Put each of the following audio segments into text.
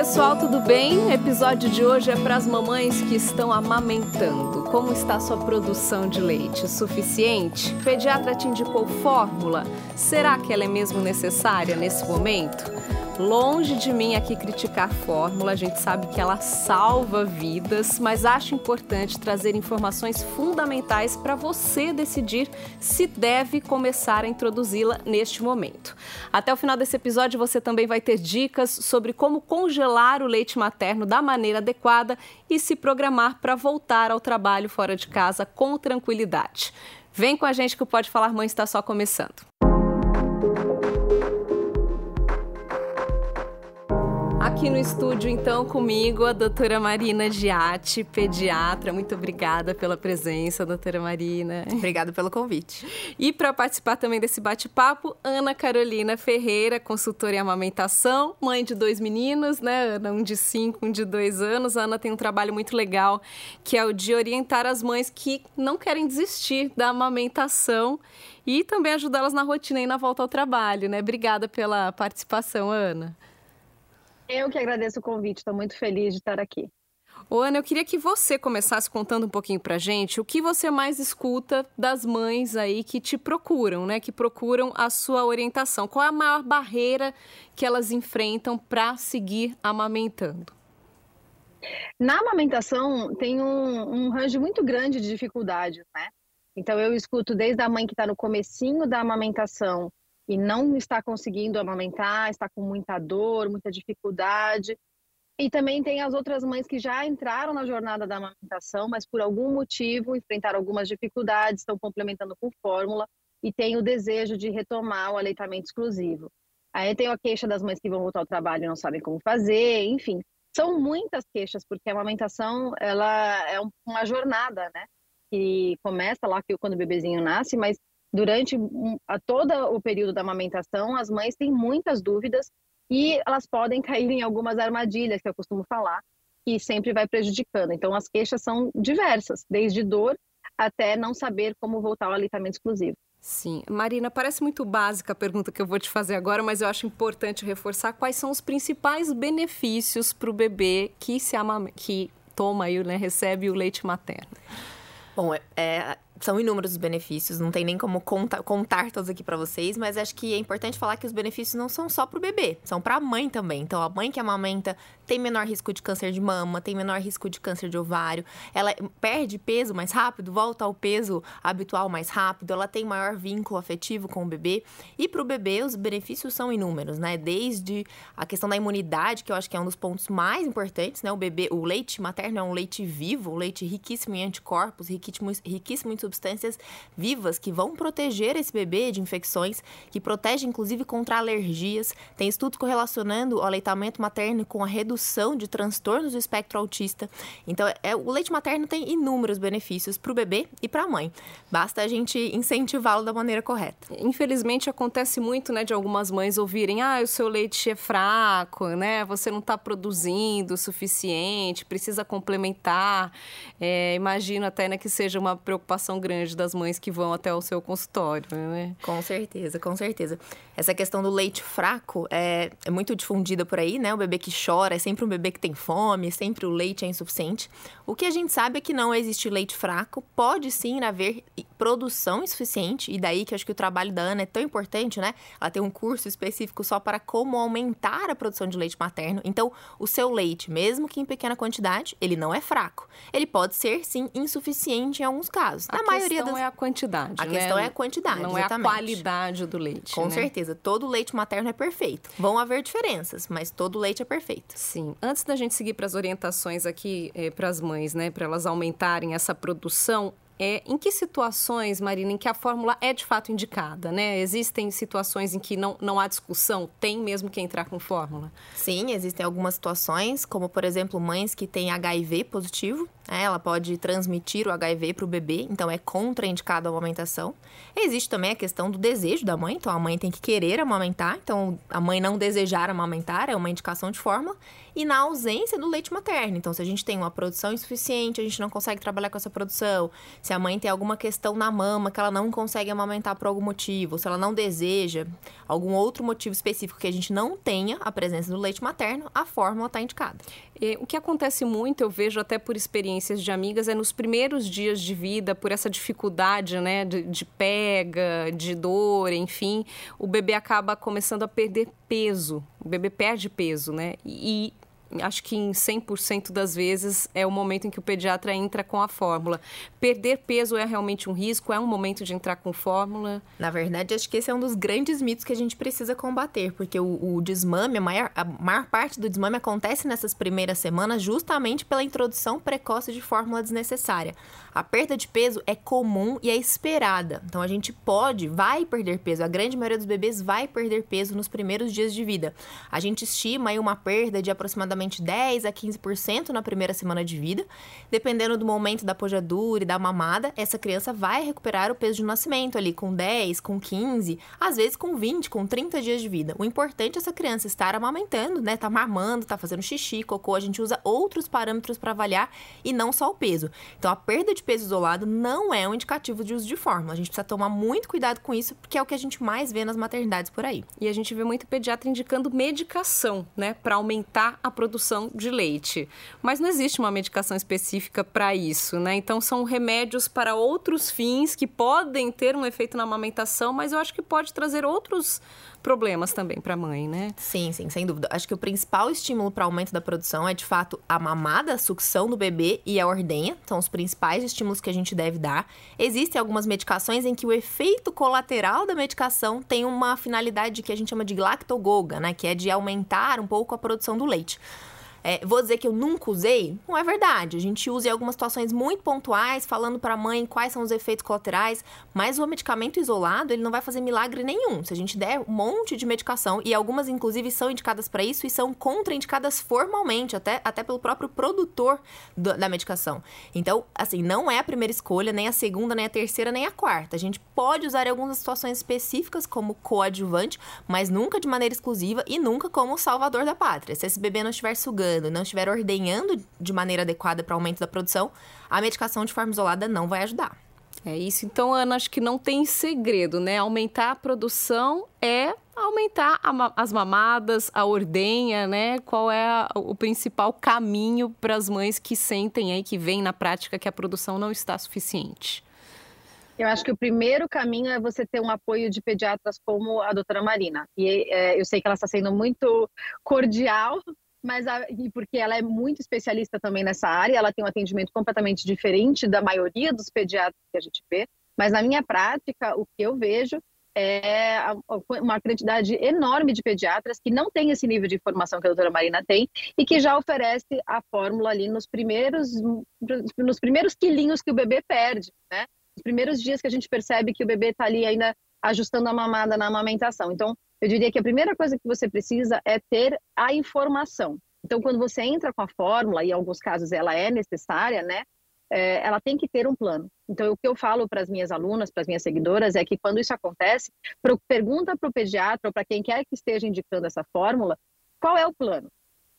pessoal, tudo bem? O episódio de hoje é para as mamães que estão amamentando. Como está sua produção de leite? Suficiente? O pediatra te indicou fórmula? Será que ela é mesmo necessária nesse momento? Longe de mim aqui criticar fórmula, a gente sabe que ela salva vidas, mas acho importante trazer informações fundamentais para você decidir se deve começar a introduzi-la neste momento. Até o final desse episódio você também vai ter dicas sobre como congelar o leite materno da maneira adequada e se programar para voltar ao trabalho fora de casa com tranquilidade. Vem com a gente que o Pode Falar Mãe está só começando. Aqui no estúdio, então, comigo, a doutora Marina Giatti, pediatra. Muito obrigada pela presença, doutora Marina. Obrigada pelo convite. E para participar também desse bate-papo, Ana Carolina Ferreira, consultora em amamentação, mãe de dois meninos, né, Ana? Um de cinco, um de dois anos. A Ana tem um trabalho muito legal, que é o de orientar as mães que não querem desistir da amamentação e também ajudá-las na rotina e na volta ao trabalho, né? Obrigada pela participação, Ana. Eu que agradeço o convite, estou muito feliz de estar aqui. Ô, Ana, eu queria que você começasse contando um pouquinho pra gente o que você mais escuta das mães aí que te procuram, né? Que procuram a sua orientação. Qual é a maior barreira que elas enfrentam para seguir amamentando? Na amamentação tem um, um range muito grande de dificuldades, né? Então eu escuto desde a mãe que está no comecinho da amamentação e não está conseguindo amamentar, está com muita dor, muita dificuldade. E também tem as outras mães que já entraram na jornada da amamentação, mas por algum motivo enfrentaram algumas dificuldades, estão complementando com fórmula e têm o desejo de retomar o aleitamento exclusivo. Aí tem a queixa das mães que vão voltar ao trabalho e não sabem como fazer, enfim. São muitas queixas, porque a amamentação ela é uma jornada, né? Que começa lá quando o bebezinho nasce, mas durante a, todo o período da amamentação, as mães têm muitas dúvidas e elas podem cair em algumas armadilhas, que eu costumo falar, que sempre vai prejudicando. Então, as queixas são diversas, desde dor até não saber como voltar ao aleitamento exclusivo. Sim. Marina, parece muito básica a pergunta que eu vou te fazer agora, mas eu acho importante reforçar quais são os principais benefícios para o bebê que, se ama, que toma e né, recebe o leite materno. Bom, é, é são inúmeros os benefícios, não tem nem como contar, contar todos aqui para vocês, mas acho que é importante falar que os benefícios não são só para o bebê, são para a mãe também. Então, a mãe que amamenta tem menor risco de câncer de mama, tem menor risco de câncer de ovário, ela perde peso mais rápido, volta ao peso habitual mais rápido, ela tem maior vínculo afetivo com o bebê. E para o bebê, os benefícios são inúmeros, né? Desde a questão da imunidade, que eu acho que é um dos pontos mais importantes, né? O bebê, o leite materno é um leite vivo, um leite riquíssimo em anticorpos, riquíssimo, riquíssimo em substâncias vivas que vão proteger esse bebê de infecções, que protege inclusive contra alergias. Tem estudos correlacionando o aleitamento materno com a redução de transtornos do espectro autista. Então, é, o leite materno tem inúmeros benefícios para o bebê e para a mãe. Basta a gente incentivá-lo da maneira correta. Infelizmente, acontece muito, né, de algumas mães ouvirem: ah, o seu leite é fraco, né, você não está produzindo o suficiente, precisa complementar. É, imagino até né, que seja uma preocupação grande das mães que vão até o seu consultório, né? Com certeza, com certeza. Essa questão do leite fraco é, é muito difundida por aí, né? O bebê que chora é sempre um bebê que tem fome, sempre o leite é insuficiente. O que a gente sabe é que não existe leite fraco, pode sim haver produção insuficiente, e daí que eu acho que o trabalho da Ana é tão importante, né? Ela tem um curso específico só para como aumentar a produção de leite materno. Então, o seu leite, mesmo que em pequena quantidade, ele não é fraco. Ele pode ser sim insuficiente em alguns casos. Na maioria das... é a quantidade. A né? questão é a quantidade. Não exatamente. é a qualidade do leite. Com né? certeza. Todo leite materno é perfeito. Vão haver diferenças, mas todo leite é perfeito. Sim. Antes da gente seguir para as orientações aqui é, para as mães, né, para elas aumentarem essa produção, é, em que situações, Marina, em que a fórmula é de fato indicada, né? Existem situações em que não, não há discussão, tem mesmo que entrar com fórmula? Sim, existem algumas situações, como por exemplo, mães que têm HIV positivo? Ela pode transmitir o HIV para o bebê, então é contraindicado a amamentação. Existe também a questão do desejo da mãe, então a mãe tem que querer amamentar, então a mãe não desejar amamentar é uma indicação de fórmula. E na ausência do leite materno, então se a gente tem uma produção insuficiente, a gente não consegue trabalhar com essa produção, se a mãe tem alguma questão na mama que ela não consegue amamentar por algum motivo, se ela não deseja algum outro motivo específico que a gente não tenha a presença do leite materno, a fórmula está indicada. E, o que acontece muito, eu vejo até por experiências de amigas, é nos primeiros dias de vida, por essa dificuldade, né, de, de pega, de dor, enfim, o bebê acaba começando a perder peso. O bebê perde peso, né? E acho que em 100% das vezes é o momento em que o pediatra entra com a fórmula. Perder peso é realmente um risco? É um momento de entrar com fórmula? Na verdade, acho que esse é um dos grandes mitos que a gente precisa combater, porque o, o desmame, a maior, a maior parte do desmame acontece nessas primeiras semanas justamente pela introdução precoce de fórmula desnecessária. A perda de peso é comum e é esperada. Então a gente pode, vai perder peso. A grande maioria dos bebês vai perder peso nos primeiros dias de vida. A gente estima aí uma perda de aproximadamente 10 a 15% na primeira semana de vida. Dependendo do momento da pojadura e da mamada, essa criança vai recuperar o peso de nascimento ali com 10, com 15, às vezes com 20, com 30 dias de vida. O importante é essa criança estar amamentando, né? Tá mamando, tá fazendo xixi, cocô. A gente usa outros parâmetros para avaliar e não só o peso. Então a perda de de peso isolado não é um indicativo de uso de fórmula. A gente precisa tomar muito cuidado com isso, porque é o que a gente mais vê nas maternidades por aí. E a gente vê muito pediatra indicando medicação, né, para aumentar a produção de leite. Mas não existe uma medicação específica para isso, né? Então são remédios para outros fins que podem ter um efeito na amamentação, mas eu acho que pode trazer outros problemas também para a mãe, né? Sim, sim, sem dúvida. Acho que o principal estímulo para aumento da produção é de fato a mamada, a sucção do bebê e a ordenha. São os principais estímulos que a gente deve dar. Existem algumas medicações em que o efeito colateral da medicação tem uma finalidade que a gente chama de lactogoga, né? Que é de aumentar um pouco a produção do leite. É, vou dizer que eu nunca usei? Não é verdade. A gente usa em algumas situações muito pontuais, falando para a mãe quais são os efeitos colaterais, mas o medicamento isolado, ele não vai fazer milagre nenhum. Se a gente der um monte de medicação, e algumas inclusive são indicadas para isso e são contraindicadas formalmente, até, até pelo próprio produtor do, da medicação. Então, assim, não é a primeira escolha, nem a segunda, nem a terceira, nem a quarta. A gente pode usar em algumas situações específicas como coadjuvante, mas nunca de maneira exclusiva e nunca como salvador da pátria. Se esse bebê não estiver sugando, não estiver ordenhando de maneira adequada para o aumento da produção, a medicação de forma isolada não vai ajudar. É isso. Então, Ana, acho que não tem segredo, né? Aumentar a produção é aumentar a, as mamadas, a ordenha, né? Qual é a, o principal caminho para as mães que sentem aí, que veem na prática que a produção não está suficiente? Eu acho que o primeiro caminho é você ter um apoio de pediatras como a doutora Marina. E é, eu sei que ela está sendo muito cordial mas a, e porque ela é muito especialista também nessa área, ela tem um atendimento completamente diferente da maioria dos pediatras que a gente vê. Mas na minha prática, o que eu vejo é uma quantidade enorme de pediatras que não tem esse nível de informação que a doutora Marina tem e que já oferece a fórmula ali nos primeiros, nos primeiros quilinhos que o bebê perde, né? Nos primeiros dias que a gente percebe que o bebê está ali ainda ajustando a mamada na amamentação. Então, eu diria que a primeira coisa que você precisa é ter a informação. Então, quando você entra com a fórmula, e em alguns casos ela é necessária, né? É, ela tem que ter um plano. Então, o que eu falo para as minhas alunas, para as minhas seguidoras, é que quando isso acontece, pergunta para o pediatra ou para quem quer que esteja indicando essa fórmula, qual é o plano?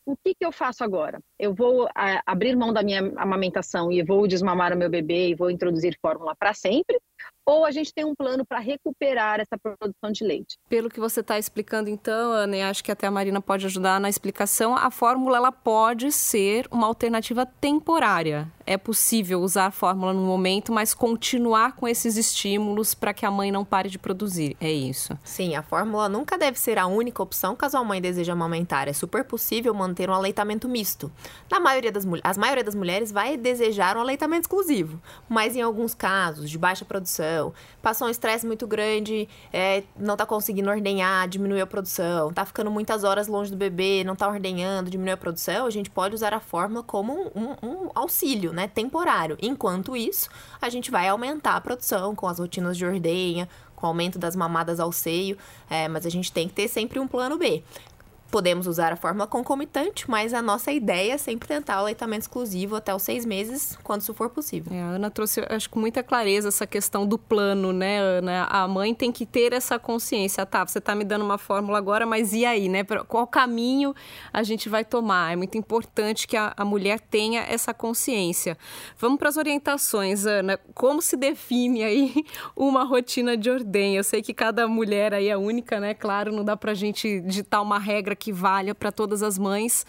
O que, que eu faço agora? Eu vou a, abrir mão da minha amamentação e vou desmamar o meu bebê e vou introduzir fórmula para sempre? Ou a gente tem um plano para recuperar essa produção de leite. Pelo que você está explicando, então, Ana, e acho que até a Marina pode ajudar na explicação, a fórmula ela pode ser uma alternativa temporária. É possível usar a fórmula no momento, mas continuar com esses estímulos para que a mãe não pare de produzir. É isso. Sim, a fórmula nunca deve ser a única opção caso a mãe deseje amamentar. É super possível manter um aleitamento misto. Na maioria das mulheres, a maioria das mulheres vai desejar um aleitamento exclusivo, mas em alguns casos de baixa produção produção, passou um estresse muito grande, é, não tá conseguindo ordenhar, diminuiu a produção, tá ficando muitas horas longe do bebê, não tá ordenhando, diminuiu a produção, a gente pode usar a fórmula como um, um auxílio, né, temporário. Enquanto isso, a gente vai aumentar a produção com as rotinas de ordenha, com o aumento das mamadas ao seio, é, mas a gente tem que ter sempre um plano B Podemos usar a fórmula concomitante, mas a nossa ideia é sempre tentar o aleitamento exclusivo até os seis meses, quando isso for possível. É, a Ana trouxe, acho com muita clareza essa questão do plano, né, Ana? A mãe tem que ter essa consciência. Tá, você está me dando uma fórmula agora, mas e aí, né? Qual caminho a gente vai tomar? É muito importante que a, a mulher tenha essa consciência. Vamos para as orientações, Ana. Como se define aí uma rotina de ordem? Eu sei que cada mulher aí é única, né? Claro, não dá para a gente ditar uma regra que valha para todas as mães.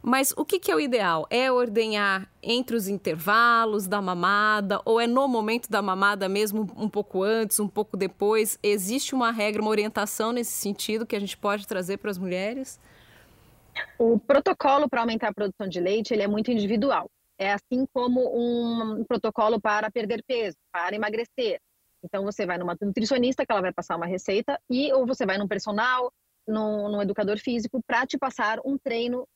Mas o que, que é o ideal? É ordenhar entre os intervalos da mamada ou é no momento da mamada mesmo, um pouco antes, um pouco depois? Existe uma regra, uma orientação nesse sentido que a gente pode trazer para as mulheres? O protocolo para aumentar a produção de leite ele é muito individual. É assim como um protocolo para perder peso, para emagrecer. Então você vai numa nutricionista que ela vai passar uma receita e ou você vai num personal no, no educador físico para te passar um treino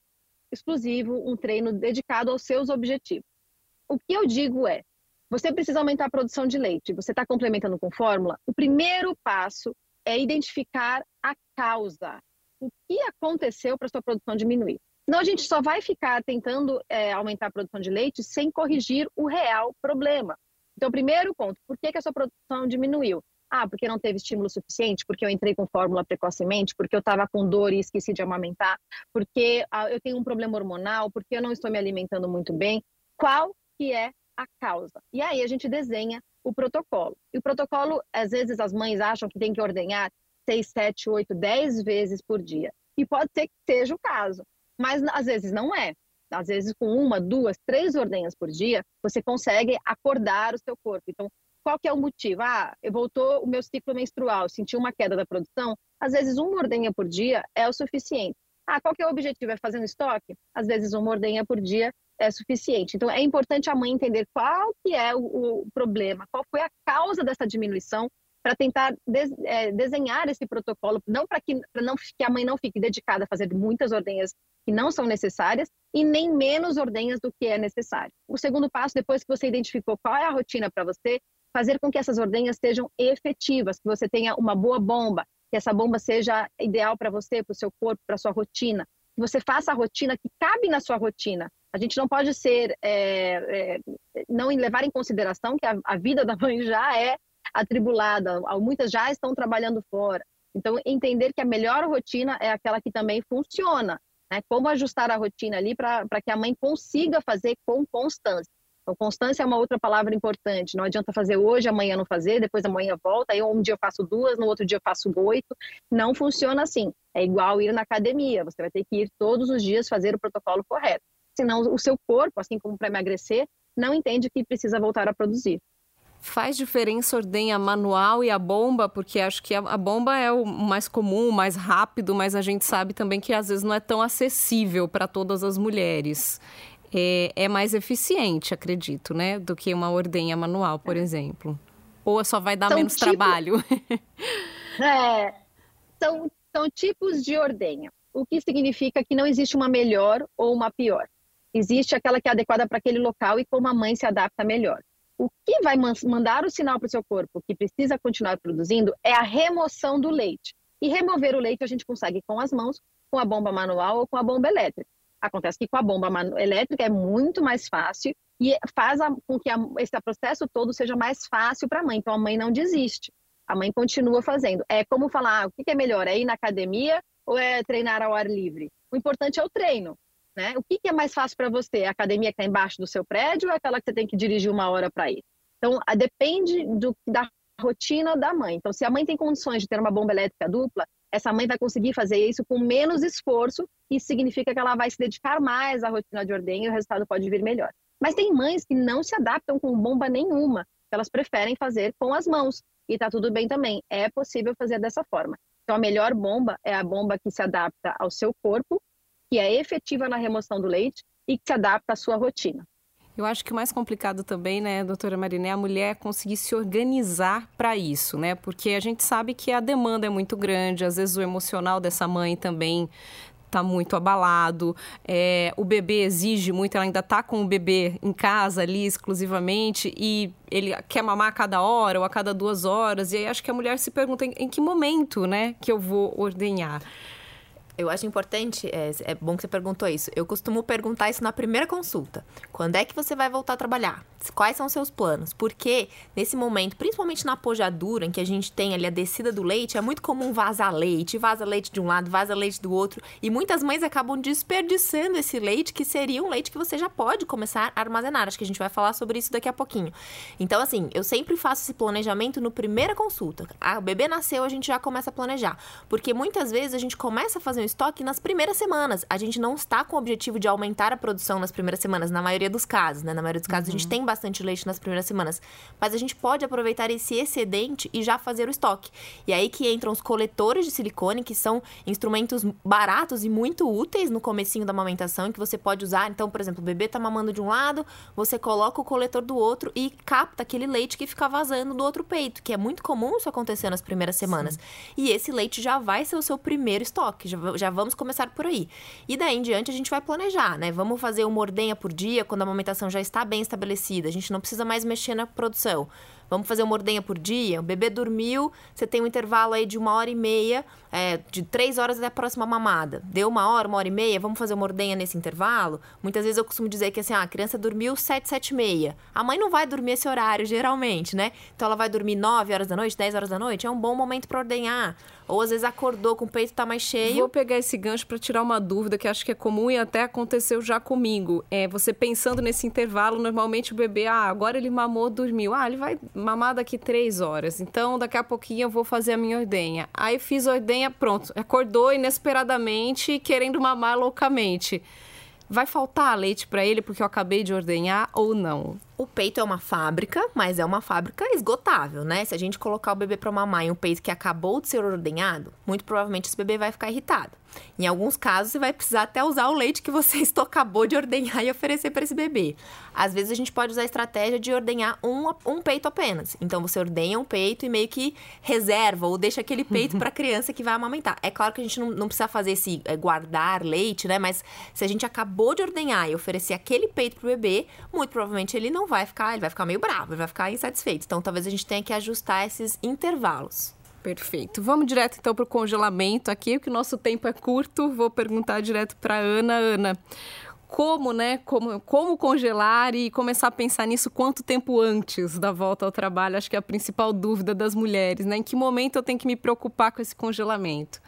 exclusivo, um treino dedicado aos seus objetivos. O que eu digo é, você precisa aumentar a produção de leite, você está complementando com fórmula, o primeiro passo é identificar a causa. O que aconteceu para sua produção diminuir? Senão a gente só vai ficar tentando é, aumentar a produção de leite sem corrigir o real problema. Então, primeiro ponto, por que, que a sua produção diminuiu? Ah, porque não teve estímulo suficiente, porque eu entrei com fórmula precocemente, porque eu estava com dor e esqueci de amamentar, porque ah, eu tenho um problema hormonal, porque eu não estou me alimentando muito bem. Qual que é a causa? E aí a gente desenha o protocolo. E o protocolo, às vezes as mães acham que tem que ordenhar 6, 7, 8, 10 vezes por dia. E pode ser que seja o caso, mas às vezes não é. Às vezes, com uma, duas, três ordenhas por dia, você consegue acordar o seu corpo. Então, qual que é o motivo? Ah, voltou o meu ciclo menstrual, senti uma queda da produção. Às vezes, uma ordenha por dia é o suficiente. Ah, qual que é o objetivo? É fazer um estoque? Às vezes, uma ordenha por dia é suficiente. Então, é importante a mãe entender qual que é o, o problema, qual foi a causa dessa diminuição, para tentar des, é, desenhar esse protocolo, não para que, que a mãe não fique dedicada a fazer muitas ordenhas que não são necessárias e nem menos ordenhas do que é necessário. O segundo passo, depois que você identificou qual é a rotina para você, fazer com que essas ordenhas sejam efetivas, que você tenha uma boa bomba, que essa bomba seja ideal para você, para o seu corpo, para sua rotina, que você faça a rotina que cabe na sua rotina. A gente não pode ser, é, é, não levar em consideração que a, a vida da mãe já é atribulada, muitas já estão trabalhando fora. Então, entender que a melhor rotina é aquela que também funciona. Né? Como ajustar a rotina ali para que a mãe consiga fazer com constância. Então, constância é uma outra palavra importante. Não adianta fazer hoje, amanhã não fazer, depois amanhã volta, aí um dia eu faço duas, no outro dia eu faço oito. Não funciona assim. É igual ir na academia. Você vai ter que ir todos os dias fazer o protocolo correto. Senão o seu corpo, assim como para emagrecer, não entende que precisa voltar a produzir. Faz diferença ordenha manual e a bomba? Porque acho que a, bomba é o mais comum, o mais rápido, mas a gente sabe também que às vezes não é tão acessível para todas as mulheres é, é mais eficiente, acredito, né? Do que uma ordenha manual, por exemplo. Ou só vai dar são menos tipo... trabalho? é, são, são tipos de ordenha. O que significa que não existe uma melhor ou uma pior. Existe aquela que é adequada para aquele local e como a mãe se adapta melhor. O que vai mandar o sinal para o seu corpo que precisa continuar produzindo é a remoção do leite. E remover o leite a gente consegue com as mãos, com a bomba manual ou com a bomba elétrica. Acontece que com a bomba elétrica é muito mais fácil e faz a, com que a, esse processo todo seja mais fácil para a mãe. Então a mãe não desiste. A mãe continua fazendo. É como falar, ah, o que é melhor? É ir na academia ou é treinar ao ar livre? O importante é o treino. Né? O que é mais fácil para você? A academia que está embaixo do seu prédio ou é aquela que você tem que dirigir uma hora para ir? Então, depende do, da rotina da mãe. Então, se a mãe tem condições de ter uma bomba elétrica dupla, essa mãe vai conseguir fazer isso com menos esforço, isso significa que ela vai se dedicar mais à rotina de ordem e o resultado pode vir melhor. Mas tem mães que não se adaptam com bomba nenhuma, elas preferem fazer com as mãos, e tá tudo bem também, é possível fazer dessa forma. Então a melhor bomba é a bomba que se adapta ao seu corpo, que é efetiva na remoção do leite e que se adapta à sua rotina. Eu acho que o mais complicado também, né, doutora Mariné, é a mulher conseguir se organizar para isso, né? Porque a gente sabe que a demanda é muito grande, às vezes o emocional dessa mãe também está muito abalado, é, o bebê exige muito, ela ainda está com o bebê em casa ali exclusivamente e ele quer mamar a cada hora ou a cada duas horas, e aí acho que a mulher se pergunta em, em que momento, né, que eu vou ordenhar. Eu acho importante, é, é, bom que você perguntou isso. Eu costumo perguntar isso na primeira consulta. Quando é que você vai voltar a trabalhar? Quais são os seus planos? Porque nesse momento, principalmente na pojadura, em que a gente tem ali a descida do leite, é muito comum vazar leite, vaza leite de um lado, vaza leite do outro. E muitas mães acabam desperdiçando esse leite, que seria um leite que você já pode começar a armazenar. Acho que a gente vai falar sobre isso daqui a pouquinho. Então, assim, eu sempre faço esse planejamento no primeira consulta. A, o bebê nasceu, a gente já começa a planejar. Porque muitas vezes a gente começa a fazer estoque nas primeiras semanas. A gente não está com o objetivo de aumentar a produção nas primeiras semanas, na maioria dos casos, né? Na maioria dos casos, uhum. a gente uhum. tem bastante leite nas primeiras semanas. Mas a gente pode aproveitar esse excedente e já fazer o estoque. E aí que entram os coletores de silicone, que são instrumentos baratos e muito úteis no comecinho da amamentação, que você pode usar. Então, por exemplo, o bebê tá mamando de um lado, você coloca o coletor do outro e capta aquele leite que fica vazando do outro peito, que é muito comum isso acontecer nas primeiras semanas. Sim. E esse leite já vai ser o seu primeiro estoque, já, já vamos começar por aí. E daí em diante a gente vai planejar, né? Vamos fazer uma ordenha por dia quando a amamentação já está bem estabelecida, a gente não precisa mais mexer na produção. Vamos fazer uma ordenha por dia? O bebê dormiu, você tem um intervalo aí de uma hora e meia, é, de três horas até a próxima mamada. Deu uma hora, uma hora e meia, vamos fazer uma ordenha nesse intervalo? Muitas vezes eu costumo dizer que assim, ah, a criança dormiu sete, sete e meia. A mãe não vai dormir esse horário, geralmente, né? Então ela vai dormir nove horas da noite, dez horas da noite, é um bom momento para ordenhar. Ou às vezes acordou com o peito tá mais cheio. Vou pegar esse gancho para tirar uma dúvida que acho que é comum e até aconteceu já comigo. É você pensando nesse intervalo, normalmente o bebê, ah, agora ele mamou, dormiu. Ah, ele vai mamar daqui três horas. Então daqui a pouquinho eu vou fazer a minha ordenha. Aí fiz a ordenha, pronto. Acordou inesperadamente, querendo mamar loucamente. Vai faltar leite para ele porque eu acabei de ordenhar ou não? O peito é uma fábrica, mas é uma fábrica esgotável, né? Se a gente colocar o bebê para mamar em um peito que acabou de ser ordenhado, muito provavelmente esse bebê vai ficar irritado. Em alguns casos, você vai precisar até usar o leite que você acabou de ordenhar e oferecer para esse bebê. Às vezes, a gente pode usar a estratégia de ordenhar um, um peito apenas. Então, você ordenha um peito e meio que reserva ou deixa aquele peito para a criança que vai amamentar. É claro que a gente não, não precisa fazer esse é, guardar leite, né? Mas se a gente acabou de ordenhar e oferecer aquele peito pro bebê, muito provavelmente ele não vai ficar, ele vai ficar meio bravo, ele vai ficar insatisfeito. Então, talvez a gente tenha que ajustar esses intervalos. Perfeito. Vamos direto então para o congelamento aqui, porque o nosso tempo é curto. Vou perguntar direto para Ana. Ana, como, né? Como, como congelar e começar a pensar nisso quanto tempo antes da volta ao trabalho? Acho que é a principal dúvida das mulheres, né? Em que momento eu tenho que me preocupar com esse congelamento?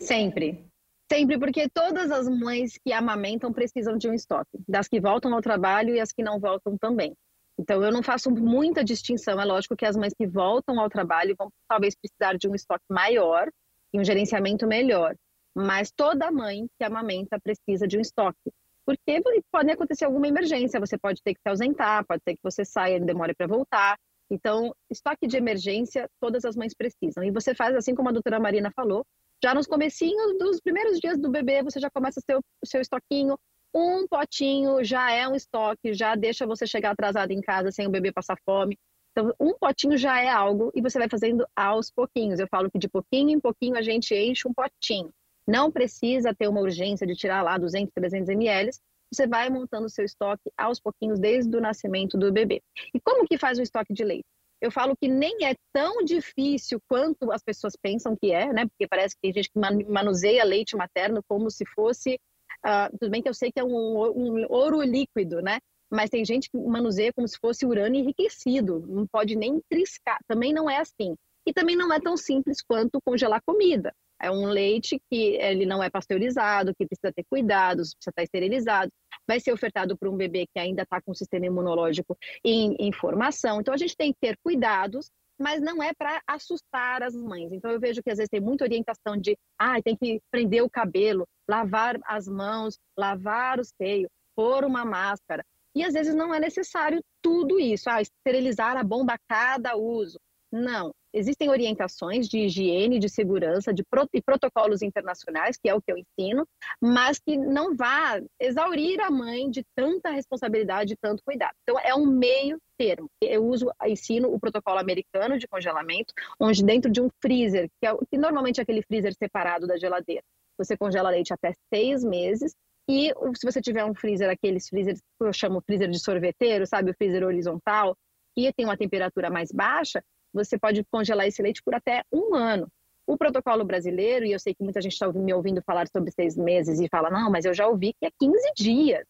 Sempre. Sempre, porque todas as mães que amamentam precisam de um estoque, das que voltam ao trabalho e as que não voltam também. Então, eu não faço muita distinção. É lógico que as mães que voltam ao trabalho vão talvez precisar de um estoque maior e um gerenciamento melhor. Mas toda mãe que amamenta precisa de um estoque. Porque pode acontecer alguma emergência, você pode ter que se ausentar, pode ser que você saia e demore para voltar. Então, estoque de emergência, todas as mães precisam. E você faz assim como a doutora Marina falou, já nos comecinhos dos primeiros dias do bebê, você já começa seu, o seu estoquinho, um potinho já é um estoque, já deixa você chegar atrasado em casa sem o bebê passar fome. Então, um potinho já é algo e você vai fazendo aos pouquinhos. Eu falo que de pouquinho em pouquinho a gente enche um potinho. Não precisa ter uma urgência de tirar lá 200, 300 ml. Você vai montando o seu estoque aos pouquinhos desde o nascimento do bebê. E como que faz o estoque de leite? Eu falo que nem é tão difícil quanto as pessoas pensam que é, né? Porque parece que tem gente que manuseia leite materno como se fosse Uh, tudo bem que eu sei que é um, um, ouro líquido, né? Mas tem gente que manuseia como se fosse urânio enriquecido, não pode nem triscar. Também não é assim. E também não é tão simples quanto congelar comida. É um leite que ele não é pasteurizado, que precisa ter cuidados, precisa estar esterilizado. Vai ser ofertado para um bebê que ainda está com o sistema imunológico em, em formação. Então, a gente tem que ter cuidados mas não é para assustar as mães. Então eu vejo que às vezes tem muita orientação de, ah, tem que prender o cabelo, lavar as mãos, lavar o seio, pôr uma máscara. E às vezes não é necessário tudo isso, ah, esterilizar a bomba a cada uso. Não, existem orientações de higiene, de segurança, de pro e protocolos internacionais, que é o que eu ensino, mas que não vá exaurir a mãe de tanta responsabilidade, de tanto cuidado. Então, é um meio termo. Eu uso, ensino o protocolo americano de congelamento, onde dentro de um freezer, que, é, que normalmente é aquele freezer separado da geladeira, você congela leite até seis meses, e se você tiver um freezer, aqueles freezers que eu chamo freezer de sorveteiro, sabe, o freezer horizontal, que tem uma temperatura mais baixa, você pode congelar esse leite por até um ano. O protocolo brasileiro, e eu sei que muita gente está me ouvindo falar sobre seis meses e fala, não, mas eu já ouvi que é 15 dias.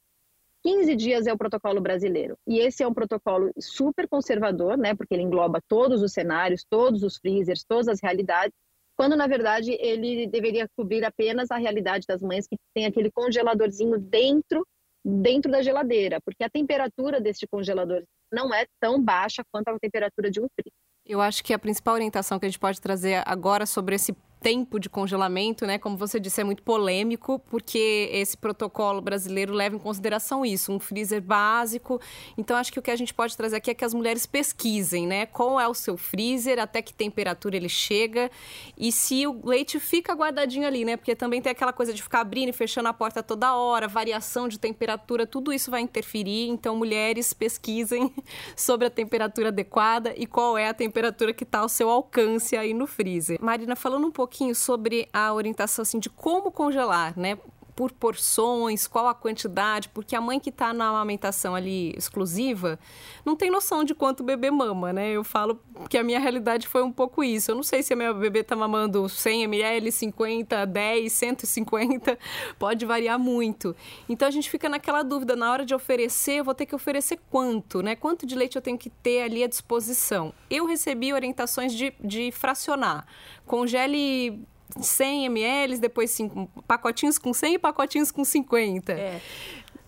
15 dias é o protocolo brasileiro. E esse é um protocolo super conservador, né? Porque ele engloba todos os cenários, todos os freezers, todas as realidades, quando na verdade ele deveria cobrir apenas a realidade das mães que tem aquele congeladorzinho dentro dentro da geladeira, porque a temperatura deste congelador não é tão baixa quanto a temperatura de um freezer. Eu acho que a principal orientação que a gente pode trazer agora sobre esse tempo de congelamento, né? Como você disse, é muito polêmico, porque esse protocolo brasileiro leva em consideração isso, um freezer básico. Então, acho que o que a gente pode trazer aqui é que as mulheres pesquisem, né? Qual é o seu freezer, até que temperatura ele chega e se o leite fica guardadinho ali, né? Porque também tem aquela coisa de ficar abrindo e fechando a porta toda hora, variação de temperatura, tudo isso vai interferir. Então, mulheres pesquisem sobre a temperatura adequada e qual é a temperatura que está ao seu alcance aí no freezer. Marina, falando um pouco pouquinho sobre a orientação assim, de como congelar, né? Por porções, qual a quantidade, porque a mãe que está na amamentação ali exclusiva não tem noção de quanto o bebê mama, né? Eu falo que a minha realidade foi um pouco isso. Eu não sei se a minha bebê está mamando 100 ml, 50, 10, 150, pode variar muito. Então a gente fica naquela dúvida, na hora de oferecer, eu vou ter que oferecer quanto, né? Quanto de leite eu tenho que ter ali à disposição? Eu recebi orientações de, de fracionar. Congele 100 ml, depois cinco, pacotinhos com 100 e pacotinhos com 50. É.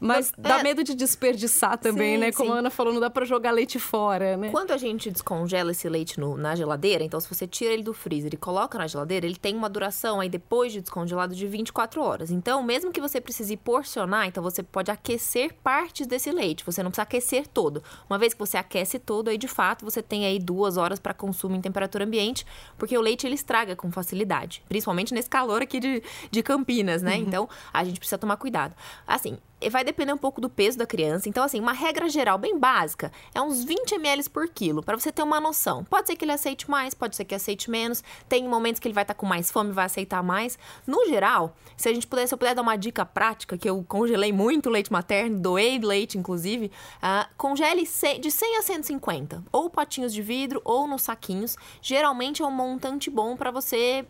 Mas dá é. medo de desperdiçar também, sim, né? Como sim. a Ana falou, não dá para jogar leite fora, né? Quando a gente descongela esse leite no, na geladeira, então se você tira ele do freezer e coloca na geladeira, ele tem uma duração aí depois de descongelado de 24 horas. Então, mesmo que você precise porcionar, então você pode aquecer partes desse leite. Você não precisa aquecer todo. Uma vez que você aquece todo, aí de fato você tem aí duas horas para consumo em temperatura ambiente, porque o leite ele estraga com facilidade, principalmente nesse calor aqui de, de Campinas, né? Uhum. Então, a gente precisa tomar cuidado. Assim, vai depender um pouco do peso da criança. Então, assim, uma regra geral bem básica é uns 20 ml por quilo, para você ter uma noção. Pode ser que ele aceite mais, pode ser que aceite menos. Tem momentos que ele vai estar tá com mais fome, vai aceitar mais. No geral, se a gente puder, se eu puder dar uma dica prática, que eu congelei muito leite materno, doei leite, inclusive, uh, congele de 100 a 150, ou potinhos de vidro, ou nos saquinhos. Geralmente é um montante bom para você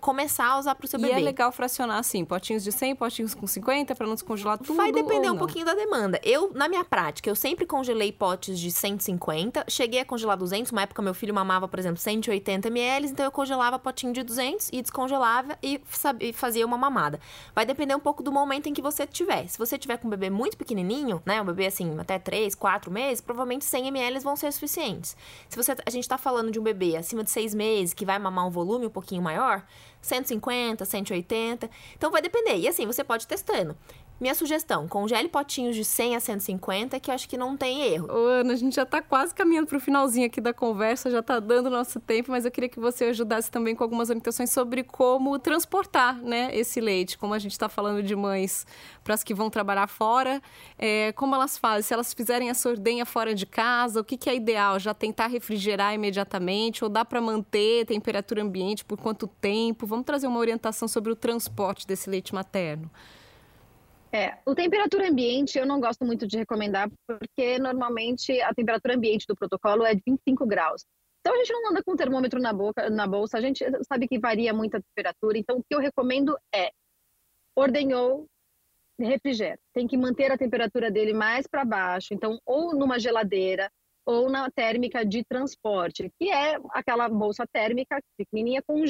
começar a usar para o seu e bebê. E é legal fracionar assim, potinhos de 100, potinhos com 50 para não descongelar tudo. Vai depender um pouquinho da demanda. Eu, na minha prática, eu sempre congelei potes de 150, cheguei a congelar 200, uma época meu filho mamava, por exemplo, 180 ml, então eu congelava potinho de 200 e descongelava e, e fazia uma mamada. Vai depender um pouco do momento em que você tiver. Se você tiver com um bebê muito pequenininho, né, um bebê assim, até 3, 4 meses, provavelmente 100 ml vão ser suficientes. Se você a gente está falando de um bebê acima de 6 meses que vai mamar um volume um pouquinho maior, 150, 180. Então vai depender. E assim, você pode ir testando. Minha sugestão, congele potinhos de 100 a 150, que acho que não tem erro. Ô, Ana, a gente já está quase caminhando para o finalzinho aqui da conversa, já está dando nosso tempo, mas eu queria que você ajudasse também com algumas orientações sobre como transportar né, esse leite. Como a gente está falando de mães para as que vão trabalhar fora, é, como elas fazem? Se elas fizerem a sordenha fora de casa, o que, que é ideal? Já tentar refrigerar imediatamente ou dá para manter temperatura ambiente por quanto tempo? Vamos trazer uma orientação sobre o transporte desse leite materno. É, o temperatura ambiente eu não gosto muito de recomendar, porque normalmente a temperatura ambiente do protocolo é de 25 graus. Então a gente não anda com o termômetro na boca, na bolsa, a gente sabe que varia muito a temperatura. Então o que eu recomendo é ordenhou, refrigera. Tem que manter a temperatura dele mais para baixo. Então ou numa geladeira ou na térmica de transporte, que é aquela bolsa térmica pequenininha com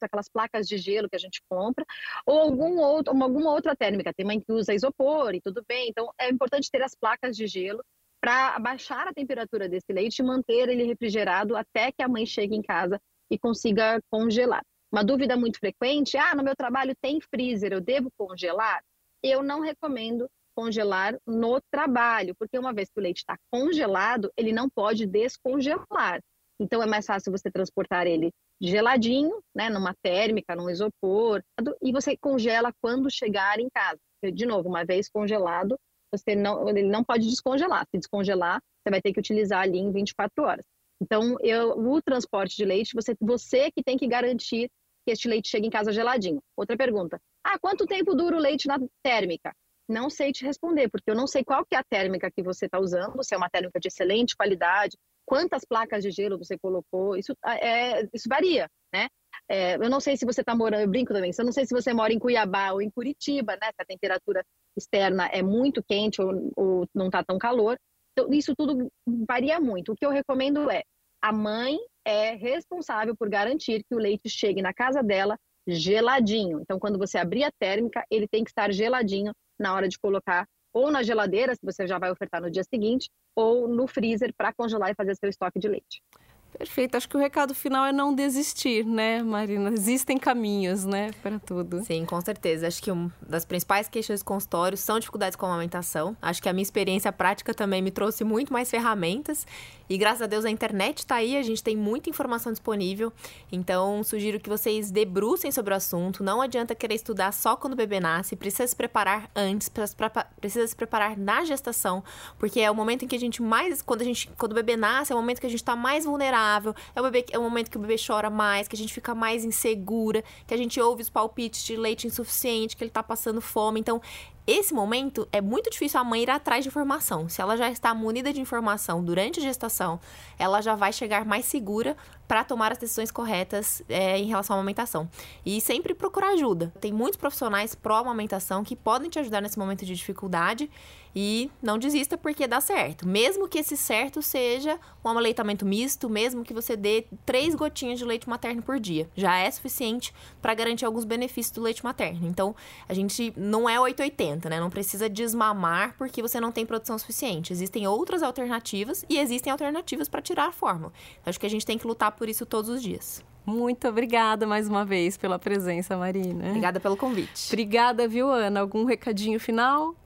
aquelas placas de gelo que a gente compra, ou algum outro, alguma outra térmica. Tem mãe que usa isopor e tudo bem. Então, é importante ter as placas de gelo para abaixar a temperatura desse leite e manter ele refrigerado até que a mãe chegue em casa e consiga congelar. Uma dúvida muito frequente: ah, no meu trabalho tem freezer, eu devo congelar? Eu não recomendo congelar no trabalho, porque uma vez que o leite está congelado, ele não pode descongelar. Então é mais fácil você transportar ele geladinho, né, numa térmica, num isopor, e você congela quando chegar em casa. De novo, uma vez congelado, você não, ele não pode descongelar. Se descongelar, você vai ter que utilizar ali em 24 horas. Então, eu, o transporte de leite, você, você que tem que garantir que este leite chegue em casa geladinho. Outra pergunta. Ah, quanto tempo dura o leite na térmica? Não sei te responder, porque eu não sei qual que é a térmica que você está usando, se é uma térmica de excelente qualidade, quantas placas de gelo você colocou, isso, ah, é, isso varia, né? É, eu não sei se você está morando, eu brinco também, eu não sei se você mora em Cuiabá ou em Curitiba, né? Se a temperatura externa é muito quente ou, ou não está tão calor. Então, isso tudo varia muito. O que eu recomendo é a mãe é responsável por garantir que o leite chegue na casa dela geladinho. Então, quando você abrir a térmica, ele tem que estar geladinho na hora de colocar ou na geladeira, se você já vai ofertar no dia seguinte, ou no freezer para congelar e fazer seu estoque de leite. Perfeito. Acho que o recado final é não desistir, né, Marina? Existem caminhos, né, para tudo. Sim, com certeza. Acho que uma das principais queixas do consultório são dificuldades com a amamentação. Acho que a minha experiência prática também me trouxe muito mais ferramentas. E graças a Deus a internet está aí, a gente tem muita informação disponível. Então, sugiro que vocês debrucem sobre o assunto. Não adianta querer estudar só quando o bebê nasce. Precisa se preparar antes, precisa se preparar na gestação, porque é o momento em que a gente mais. Quando, a gente, quando o bebê nasce, é o momento que a gente está mais vulnerável vulnerável, é o, bebê, é o momento que o bebê chora mais, que a gente fica mais insegura, que a gente ouve os palpites de leite insuficiente, que ele tá passando fome. Então, esse momento é muito difícil a mãe ir atrás de informação. Se ela já está munida de informação durante a gestação, ela já vai chegar mais segura para tomar as decisões corretas é, em relação à amamentação. E sempre procurar ajuda. Tem muitos profissionais pró-amamentação que podem te ajudar nesse momento de dificuldade e não desista porque dá certo. Mesmo que esse certo seja um aleitamento misto, mesmo que você dê três gotinhas de leite materno por dia, já é suficiente para garantir alguns benefícios do leite materno. Então, a gente não é 880, né? Não precisa desmamar porque você não tem produção suficiente. Existem outras alternativas e existem alternativas para tirar a fórmula. Então, acho que a gente tem que lutar por isso todos os dias. Muito obrigada mais uma vez pela presença, Marina. Obrigada pelo convite. Obrigada, viu, Ana? Algum recadinho final?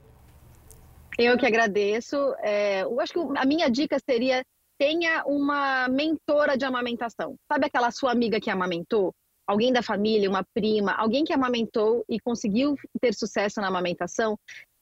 Eu que agradeço. É, eu acho que a minha dica seria tenha uma mentora de amamentação. Sabe aquela sua amiga que amamentou? Alguém da família, uma prima, alguém que amamentou e conseguiu ter sucesso na amamentação?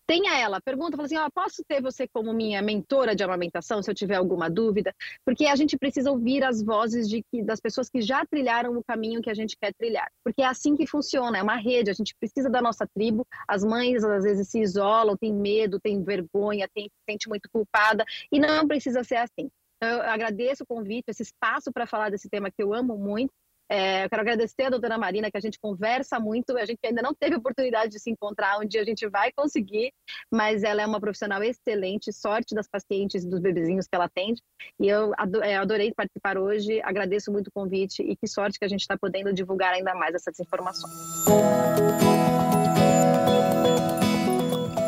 Tenha ela, pergunta, fala assim, oh, posso ter você como minha mentora de amamentação, se eu tiver alguma dúvida? Porque a gente precisa ouvir as vozes de que, das pessoas que já trilharam o caminho que a gente quer trilhar. Porque é assim que funciona, é uma rede, a gente precisa da nossa tribo, as mães às vezes se isolam, têm medo, têm vergonha, têm, se sente muito culpada, e não precisa ser assim. Então, eu agradeço o convite, esse espaço para falar desse tema que eu amo muito, é, eu quero agradecer a doutora Marina, que a gente conversa muito, a gente ainda não teve oportunidade de se encontrar, um dia a gente vai conseguir, mas ela é uma profissional excelente, sorte das pacientes e dos bebezinhos que ela atende, e eu é, adorei participar hoje, agradeço muito o convite e que sorte que a gente está podendo divulgar ainda mais essas informações.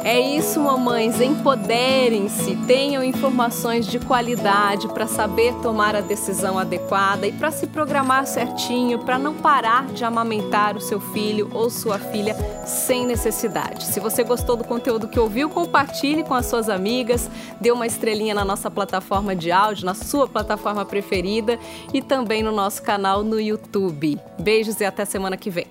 É isso, mamães, empoderem-se, tenham informações de qualidade para saber tomar a decisão adequada e para se programar certinho, para não parar de amamentar o seu filho ou sua filha sem necessidade. Se você gostou do conteúdo que ouviu, compartilhe com as suas amigas, dê uma estrelinha na nossa plataforma de áudio, na sua plataforma preferida e também no nosso canal no YouTube. Beijos e até semana que vem.